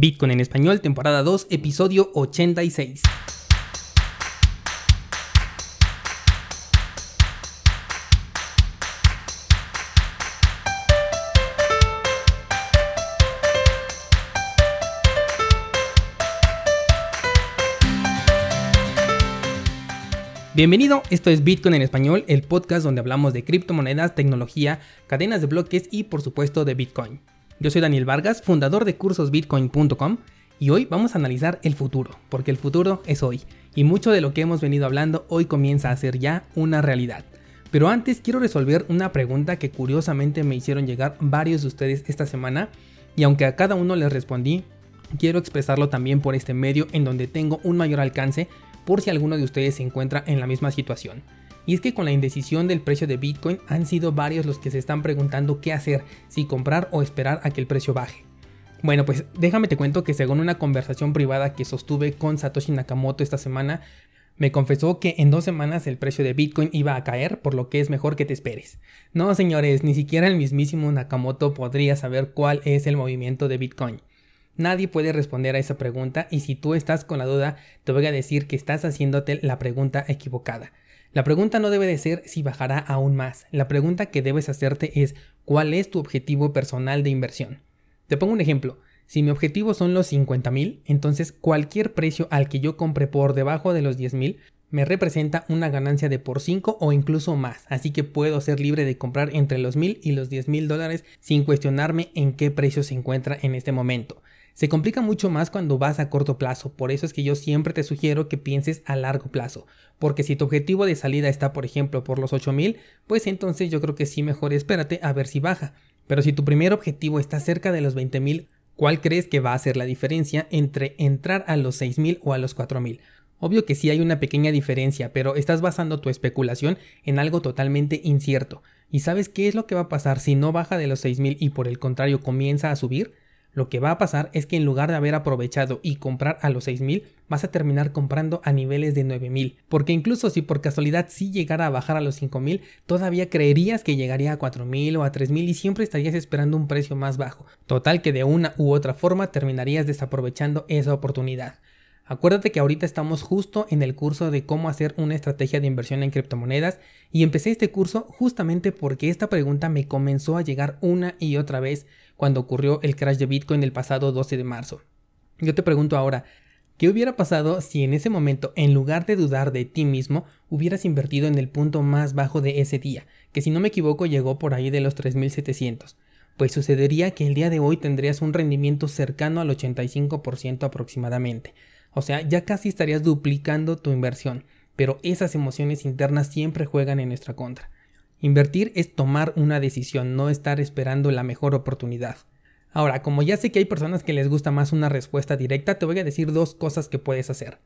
Bitcoin en español, temporada 2, episodio 86. Bienvenido, esto es Bitcoin en español, el podcast donde hablamos de criptomonedas, tecnología, cadenas de bloques y por supuesto de Bitcoin. Yo soy Daniel Vargas, fundador de cursosbitcoin.com y hoy vamos a analizar el futuro, porque el futuro es hoy y mucho de lo que hemos venido hablando hoy comienza a ser ya una realidad. Pero antes quiero resolver una pregunta que curiosamente me hicieron llegar varios de ustedes esta semana y aunque a cada uno les respondí, quiero expresarlo también por este medio en donde tengo un mayor alcance por si alguno de ustedes se encuentra en la misma situación. Y es que con la indecisión del precio de Bitcoin han sido varios los que se están preguntando qué hacer, si comprar o esperar a que el precio baje. Bueno, pues déjame te cuento que según una conversación privada que sostuve con Satoshi Nakamoto esta semana, me confesó que en dos semanas el precio de Bitcoin iba a caer, por lo que es mejor que te esperes. No, señores, ni siquiera el mismísimo Nakamoto podría saber cuál es el movimiento de Bitcoin. Nadie puede responder a esa pregunta y si tú estás con la duda, te voy a decir que estás haciéndote la pregunta equivocada. La pregunta no debe de ser si bajará aún más. La pregunta que debes hacerte es ¿cuál es tu objetivo personal de inversión? Te pongo un ejemplo. Si mi objetivo son los 50 mil, entonces cualquier precio al que yo compre por debajo de los 10 mil me representa una ganancia de por 5 o incluso más, así que puedo ser libre de comprar entre los mil y los 10 mil dólares sin cuestionarme en qué precio se encuentra en este momento. Se complica mucho más cuando vas a corto plazo, por eso es que yo siempre te sugiero que pienses a largo plazo, porque si tu objetivo de salida está por ejemplo por los 8000, pues entonces yo creo que sí mejor espérate a ver si baja. Pero si tu primer objetivo está cerca de los 20000, ¿cuál crees que va a ser la diferencia entre entrar a los 6000 o a los 4000? Obvio que sí hay una pequeña diferencia, pero estás basando tu especulación en algo totalmente incierto. ¿Y sabes qué es lo que va a pasar si no baja de los 6000 y por el contrario comienza a subir? Lo que va a pasar es que en lugar de haber aprovechado y comprar a los 6000, vas a terminar comprando a niveles de 9000, porque incluso si por casualidad sí llegara a bajar a los 5000, todavía creerías que llegaría a 4000 o a 3000 y siempre estarías esperando un precio más bajo. Total que de una u otra forma terminarías desaprovechando esa oportunidad. Acuérdate que ahorita estamos justo en el curso de cómo hacer una estrategia de inversión en criptomonedas y empecé este curso justamente porque esta pregunta me comenzó a llegar una y otra vez cuando ocurrió el crash de Bitcoin el pasado 12 de marzo. Yo te pregunto ahora, ¿qué hubiera pasado si en ese momento, en lugar de dudar de ti mismo, hubieras invertido en el punto más bajo de ese día, que si no me equivoco llegó por ahí de los 3700? Pues sucedería que el día de hoy tendrías un rendimiento cercano al 85% aproximadamente. O sea, ya casi estarías duplicando tu inversión, pero esas emociones internas siempre juegan en nuestra contra. Invertir es tomar una decisión, no estar esperando la mejor oportunidad. Ahora, como ya sé que hay personas que les gusta más una respuesta directa, te voy a decir dos cosas que puedes hacer.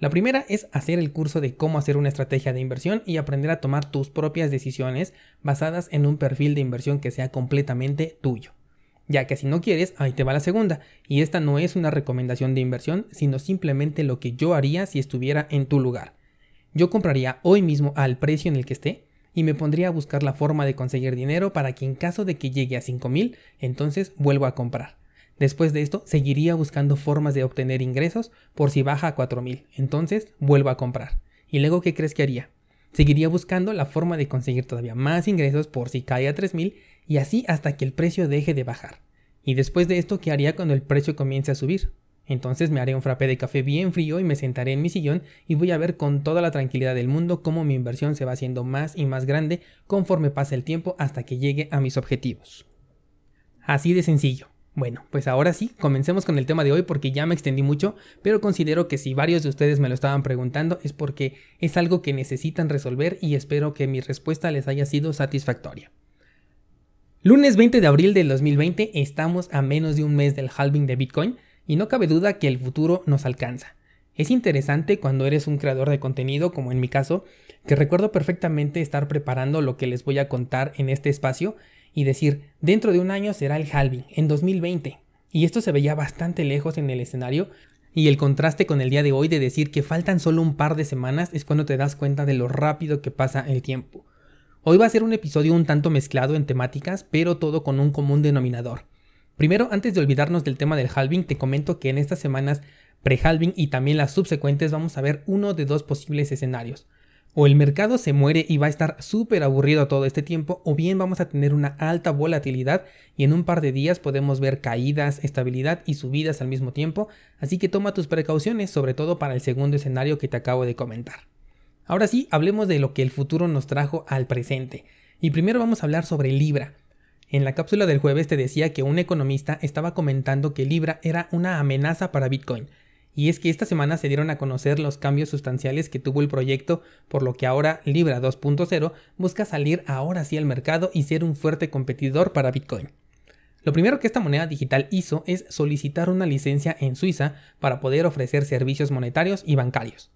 La primera es hacer el curso de cómo hacer una estrategia de inversión y aprender a tomar tus propias decisiones basadas en un perfil de inversión que sea completamente tuyo ya que si no quieres, ahí te va la segunda, y esta no es una recomendación de inversión, sino simplemente lo que yo haría si estuviera en tu lugar. Yo compraría hoy mismo al precio en el que esté y me pondría a buscar la forma de conseguir dinero para que en caso de que llegue a 5000, entonces vuelvo a comprar. Después de esto, seguiría buscando formas de obtener ingresos por si baja a 4000, entonces vuelvo a comprar. ¿Y luego qué crees que haría? Seguiría buscando la forma de conseguir todavía más ingresos por si cae a 3000 y así hasta que el precio deje de bajar. Y después de esto, ¿qué haría cuando el precio comience a subir? Entonces me haré un frappé de café bien frío y me sentaré en mi sillón y voy a ver con toda la tranquilidad del mundo cómo mi inversión se va haciendo más y más grande conforme pasa el tiempo hasta que llegue a mis objetivos. Así de sencillo. Bueno, pues ahora sí, comencemos con el tema de hoy porque ya me extendí mucho, pero considero que si varios de ustedes me lo estaban preguntando es porque es algo que necesitan resolver y espero que mi respuesta les haya sido satisfactoria. Lunes 20 de abril del 2020 estamos a menos de un mes del halving de Bitcoin y no cabe duda que el futuro nos alcanza. Es interesante cuando eres un creador de contenido, como en mi caso, que recuerdo perfectamente estar preparando lo que les voy a contar en este espacio y decir, dentro de un año será el halving, en 2020. Y esto se veía bastante lejos en el escenario, y el contraste con el día de hoy de decir que faltan solo un par de semanas es cuando te das cuenta de lo rápido que pasa el tiempo. Hoy va a ser un episodio un tanto mezclado en temáticas, pero todo con un común denominador. Primero, antes de olvidarnos del tema del halving, te comento que en estas semanas pre-halving y también las subsecuentes vamos a ver uno de dos posibles escenarios. O el mercado se muere y va a estar súper aburrido todo este tiempo, o bien vamos a tener una alta volatilidad y en un par de días podemos ver caídas, estabilidad y subidas al mismo tiempo, así que toma tus precauciones, sobre todo para el segundo escenario que te acabo de comentar. Ahora sí, hablemos de lo que el futuro nos trajo al presente. Y primero vamos a hablar sobre Libra. En la cápsula del jueves te decía que un economista estaba comentando que Libra era una amenaza para Bitcoin, y es que esta semana se dieron a conocer los cambios sustanciales que tuvo el proyecto, por lo que ahora Libra 2.0 busca salir ahora sí al mercado y ser un fuerte competidor para Bitcoin. Lo primero que esta moneda digital hizo es solicitar una licencia en Suiza para poder ofrecer servicios monetarios y bancarios.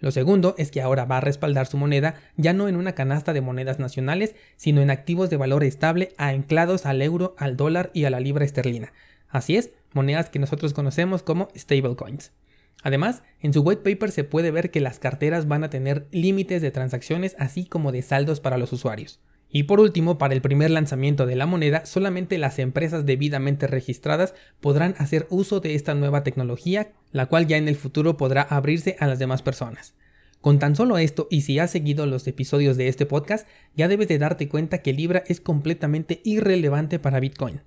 Lo segundo es que ahora va a respaldar su moneda ya no en una canasta de monedas nacionales, sino en activos de valor estable anclados al euro, al dólar y a la libra esterlina. Así es, monedas que nosotros conocemos como stablecoins. Además, en su white paper se puede ver que las carteras van a tener límites de transacciones así como de saldos para los usuarios. Y por último, para el primer lanzamiento de la moneda, solamente las empresas debidamente registradas podrán hacer uso de esta nueva tecnología, la cual ya en el futuro podrá abrirse a las demás personas. Con tan solo esto, y si has seguido los episodios de este podcast, ya debes de darte cuenta que Libra es completamente irrelevante para Bitcoin.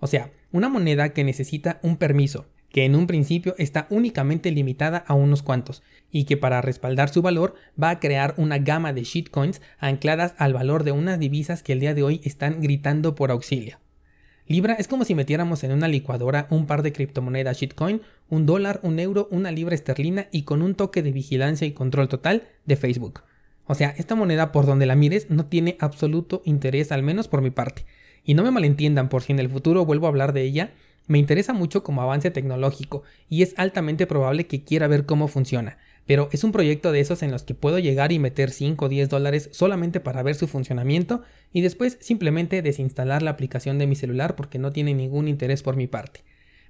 O sea, una moneda que necesita un permiso, que en un principio está únicamente limitada a unos cuantos, y que para respaldar su valor va a crear una gama de shitcoins ancladas al valor de unas divisas que el día de hoy están gritando por auxilio. Libra es como si metiéramos en una licuadora un par de criptomonedas shitcoin, un dólar, un euro, una libra esterlina y con un toque de vigilancia y control total de Facebook. O sea, esta moneda por donde la mires no tiene absoluto interés, al menos por mi parte. Y no me malentiendan por si en el futuro vuelvo a hablar de ella, me interesa mucho como avance tecnológico y es altamente probable que quiera ver cómo funciona, pero es un proyecto de esos en los que puedo llegar y meter 5 o 10 dólares solamente para ver su funcionamiento y después simplemente desinstalar la aplicación de mi celular porque no tiene ningún interés por mi parte.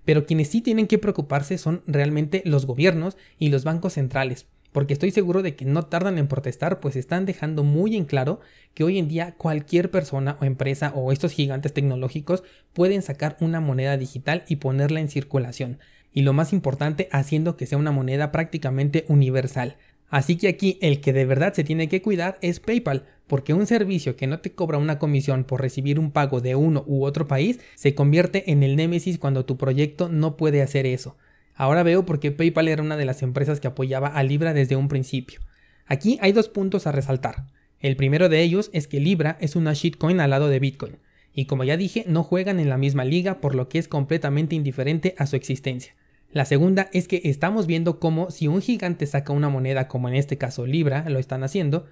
Pero quienes sí tienen que preocuparse son realmente los gobiernos y los bancos centrales, porque estoy seguro de que no tardan en protestar, pues están dejando muy en claro que hoy en día cualquier persona o empresa o estos gigantes tecnológicos pueden sacar una moneda digital y ponerla en circulación, y lo más importante, haciendo que sea una moneda prácticamente universal. Así que aquí el que de verdad se tiene que cuidar es PayPal, porque un servicio que no te cobra una comisión por recibir un pago de uno u otro país se convierte en el némesis cuando tu proyecto no puede hacer eso. Ahora veo por qué PayPal era una de las empresas que apoyaba a Libra desde un principio. Aquí hay dos puntos a resaltar. El primero de ellos es que Libra es una shitcoin al lado de Bitcoin, y como ya dije, no juegan en la misma liga por lo que es completamente indiferente a su existencia. La segunda es que estamos viendo cómo si un gigante saca una moneda como en este caso Libra, lo están haciendo,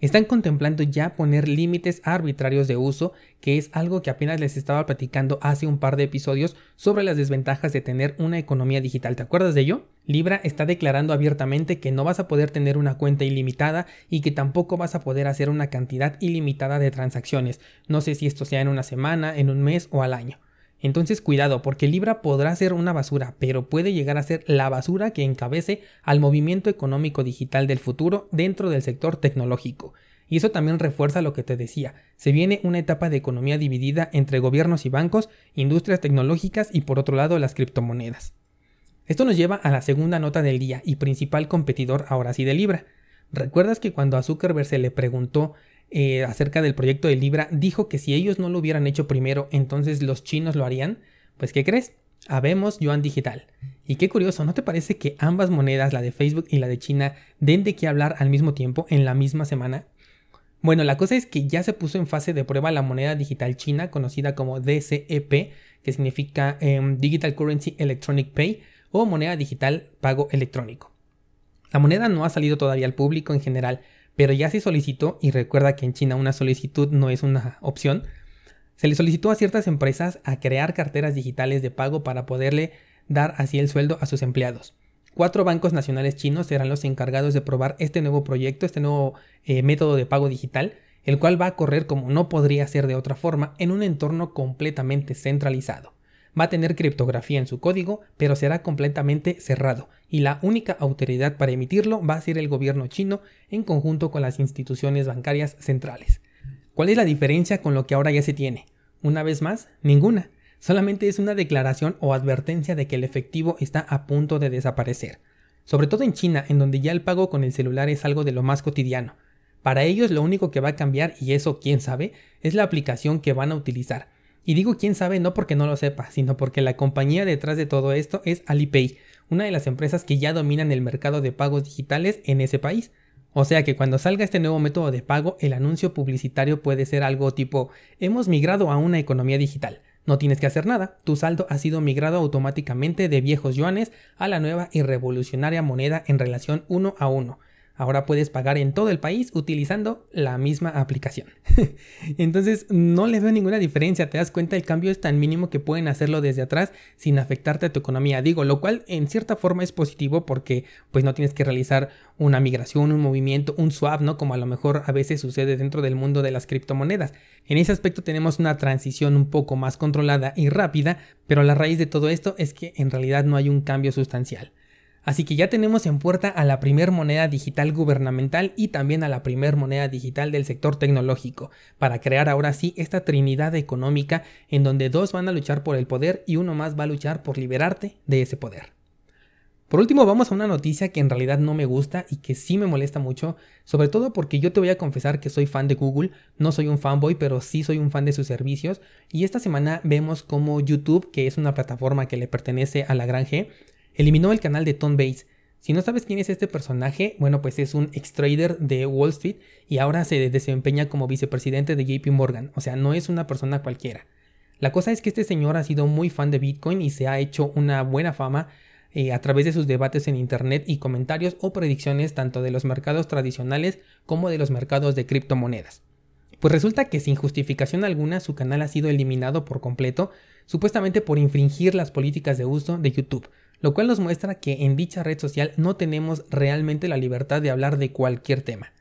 están contemplando ya poner límites arbitrarios de uso, que es algo que apenas les estaba platicando hace un par de episodios sobre las desventajas de tener una economía digital. ¿Te acuerdas de ello? Libra está declarando abiertamente que no vas a poder tener una cuenta ilimitada y que tampoco vas a poder hacer una cantidad ilimitada de transacciones. No sé si esto sea en una semana, en un mes o al año. Entonces cuidado, porque Libra podrá ser una basura, pero puede llegar a ser la basura que encabece al movimiento económico digital del futuro dentro del sector tecnológico. Y eso también refuerza lo que te decía, se viene una etapa de economía dividida entre gobiernos y bancos, industrias tecnológicas y por otro lado las criptomonedas. Esto nos lleva a la segunda nota del día y principal competidor ahora sí de Libra. ¿Recuerdas que cuando a Zuckerberg se le preguntó eh, acerca del proyecto de Libra dijo que si ellos no lo hubieran hecho primero, entonces los chinos lo harían. Pues, ¿qué crees? Habemos Yuan Digital. Y qué curioso, ¿no te parece que ambas monedas, la de Facebook y la de China, den de qué hablar al mismo tiempo en la misma semana? Bueno, la cosa es que ya se puso en fase de prueba la moneda digital china conocida como DCEP, que significa em, Digital Currency Electronic Pay o moneda digital pago electrónico. La moneda no ha salido todavía al público en general, pero ya se solicitó, y recuerda que en China una solicitud no es una opción, se le solicitó a ciertas empresas a crear carteras digitales de pago para poderle dar así el sueldo a sus empleados. Cuatro bancos nacionales chinos serán los encargados de probar este nuevo proyecto, este nuevo eh, método de pago digital, el cual va a correr como no podría ser de otra forma en un entorno completamente centralizado va a tener criptografía en su código, pero será completamente cerrado, y la única autoridad para emitirlo va a ser el gobierno chino en conjunto con las instituciones bancarias centrales. ¿Cuál es la diferencia con lo que ahora ya se tiene? Una vez más, ninguna. solamente es una declaración o advertencia de que el efectivo está a punto de desaparecer. Sobre todo en China, en donde ya el pago con el celular es algo de lo más cotidiano. Para ellos lo único que va a cambiar, y eso quién sabe, es la aplicación que van a utilizar. Y digo quién sabe no porque no lo sepa, sino porque la compañía detrás de todo esto es Alipay, una de las empresas que ya dominan el mercado de pagos digitales en ese país. O sea que cuando salga este nuevo método de pago, el anuncio publicitario puede ser algo tipo hemos migrado a una economía digital. No tienes que hacer nada, tu saldo ha sido migrado automáticamente de viejos yuanes a la nueva y revolucionaria moneda en relación uno a uno. Ahora puedes pagar en todo el país utilizando la misma aplicación. Entonces no le veo ninguna diferencia, te das cuenta el cambio es tan mínimo que pueden hacerlo desde atrás sin afectarte a tu economía. Digo, lo cual en cierta forma es positivo porque pues no tienes que realizar una migración, un movimiento, un swap, ¿no? Como a lo mejor a veces sucede dentro del mundo de las criptomonedas. En ese aspecto tenemos una transición un poco más controlada y rápida, pero la raíz de todo esto es que en realidad no hay un cambio sustancial. Así que ya tenemos en puerta a la primer moneda digital gubernamental y también a la primer moneda digital del sector tecnológico, para crear ahora sí esta trinidad económica en donde dos van a luchar por el poder y uno más va a luchar por liberarte de ese poder. Por último, vamos a una noticia que en realidad no me gusta y que sí me molesta mucho, sobre todo porque yo te voy a confesar que soy fan de Google, no soy un fanboy, pero sí soy un fan de sus servicios, y esta semana vemos como YouTube, que es una plataforma que le pertenece a la gran G, eliminó el canal de Tom Bates. Si no sabes quién es este personaje, bueno, pues es un ex trader de Wall Street y ahora se desempeña como vicepresidente de JP Morgan, o sea, no es una persona cualquiera. La cosa es que este señor ha sido muy fan de Bitcoin y se ha hecho una buena fama eh, a través de sus debates en Internet y comentarios o predicciones tanto de los mercados tradicionales como de los mercados de criptomonedas. Pues resulta que sin justificación alguna su canal ha sido eliminado por completo, supuestamente por infringir las políticas de uso de YouTube, lo cual nos muestra que en dicha red social no tenemos realmente la libertad de hablar de cualquier tema.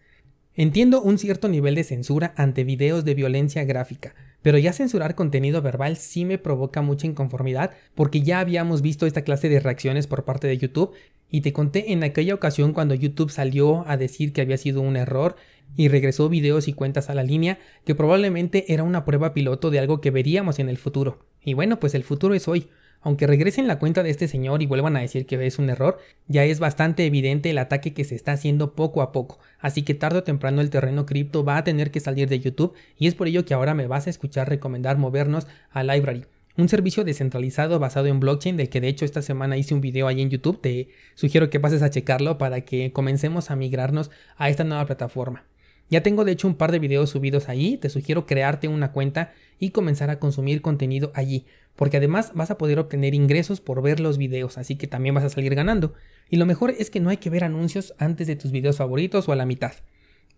Entiendo un cierto nivel de censura ante videos de violencia gráfica, pero ya censurar contenido verbal sí me provoca mucha inconformidad porque ya habíamos visto esta clase de reacciones por parte de YouTube y te conté en aquella ocasión cuando YouTube salió a decir que había sido un error y regresó videos y cuentas a la línea que probablemente era una prueba piloto de algo que veríamos en el futuro. Y bueno, pues el futuro es hoy. Aunque regresen la cuenta de este señor y vuelvan a decir que es un error, ya es bastante evidente el ataque que se está haciendo poco a poco, así que tarde o temprano el terreno cripto va a tener que salir de YouTube y es por ello que ahora me vas a escuchar recomendar movernos a Library, un servicio descentralizado basado en blockchain del que de hecho esta semana hice un video ahí en YouTube, te sugiero que pases a checarlo para que comencemos a migrarnos a esta nueva plataforma. Ya tengo de hecho un par de videos subidos ahí, te sugiero crearte una cuenta y comenzar a consumir contenido allí, porque además vas a poder obtener ingresos por ver los videos, así que también vas a salir ganando. Y lo mejor es que no hay que ver anuncios antes de tus videos favoritos o a la mitad.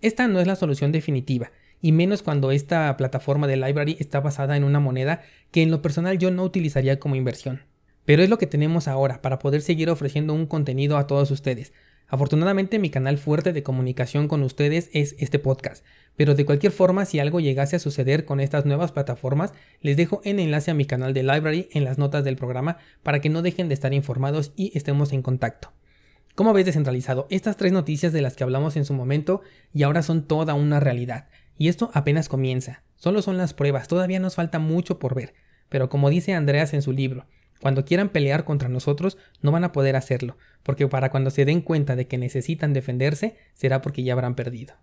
Esta no es la solución definitiva, y menos cuando esta plataforma de library está basada en una moneda que en lo personal yo no utilizaría como inversión. Pero es lo que tenemos ahora para poder seguir ofreciendo un contenido a todos ustedes, Afortunadamente mi canal fuerte de comunicación con ustedes es este podcast, pero de cualquier forma si algo llegase a suceder con estas nuevas plataformas, les dejo el enlace a mi canal de Library en las notas del programa para que no dejen de estar informados y estemos en contacto. Como ves descentralizado, estas tres noticias de las que hablamos en su momento y ahora son toda una realidad, y esto apenas comienza, solo son las pruebas, todavía nos falta mucho por ver, pero como dice Andreas en su libro, cuando quieran pelear contra nosotros, no van a poder hacerlo, porque para cuando se den cuenta de que necesitan defenderse, será porque ya habrán perdido.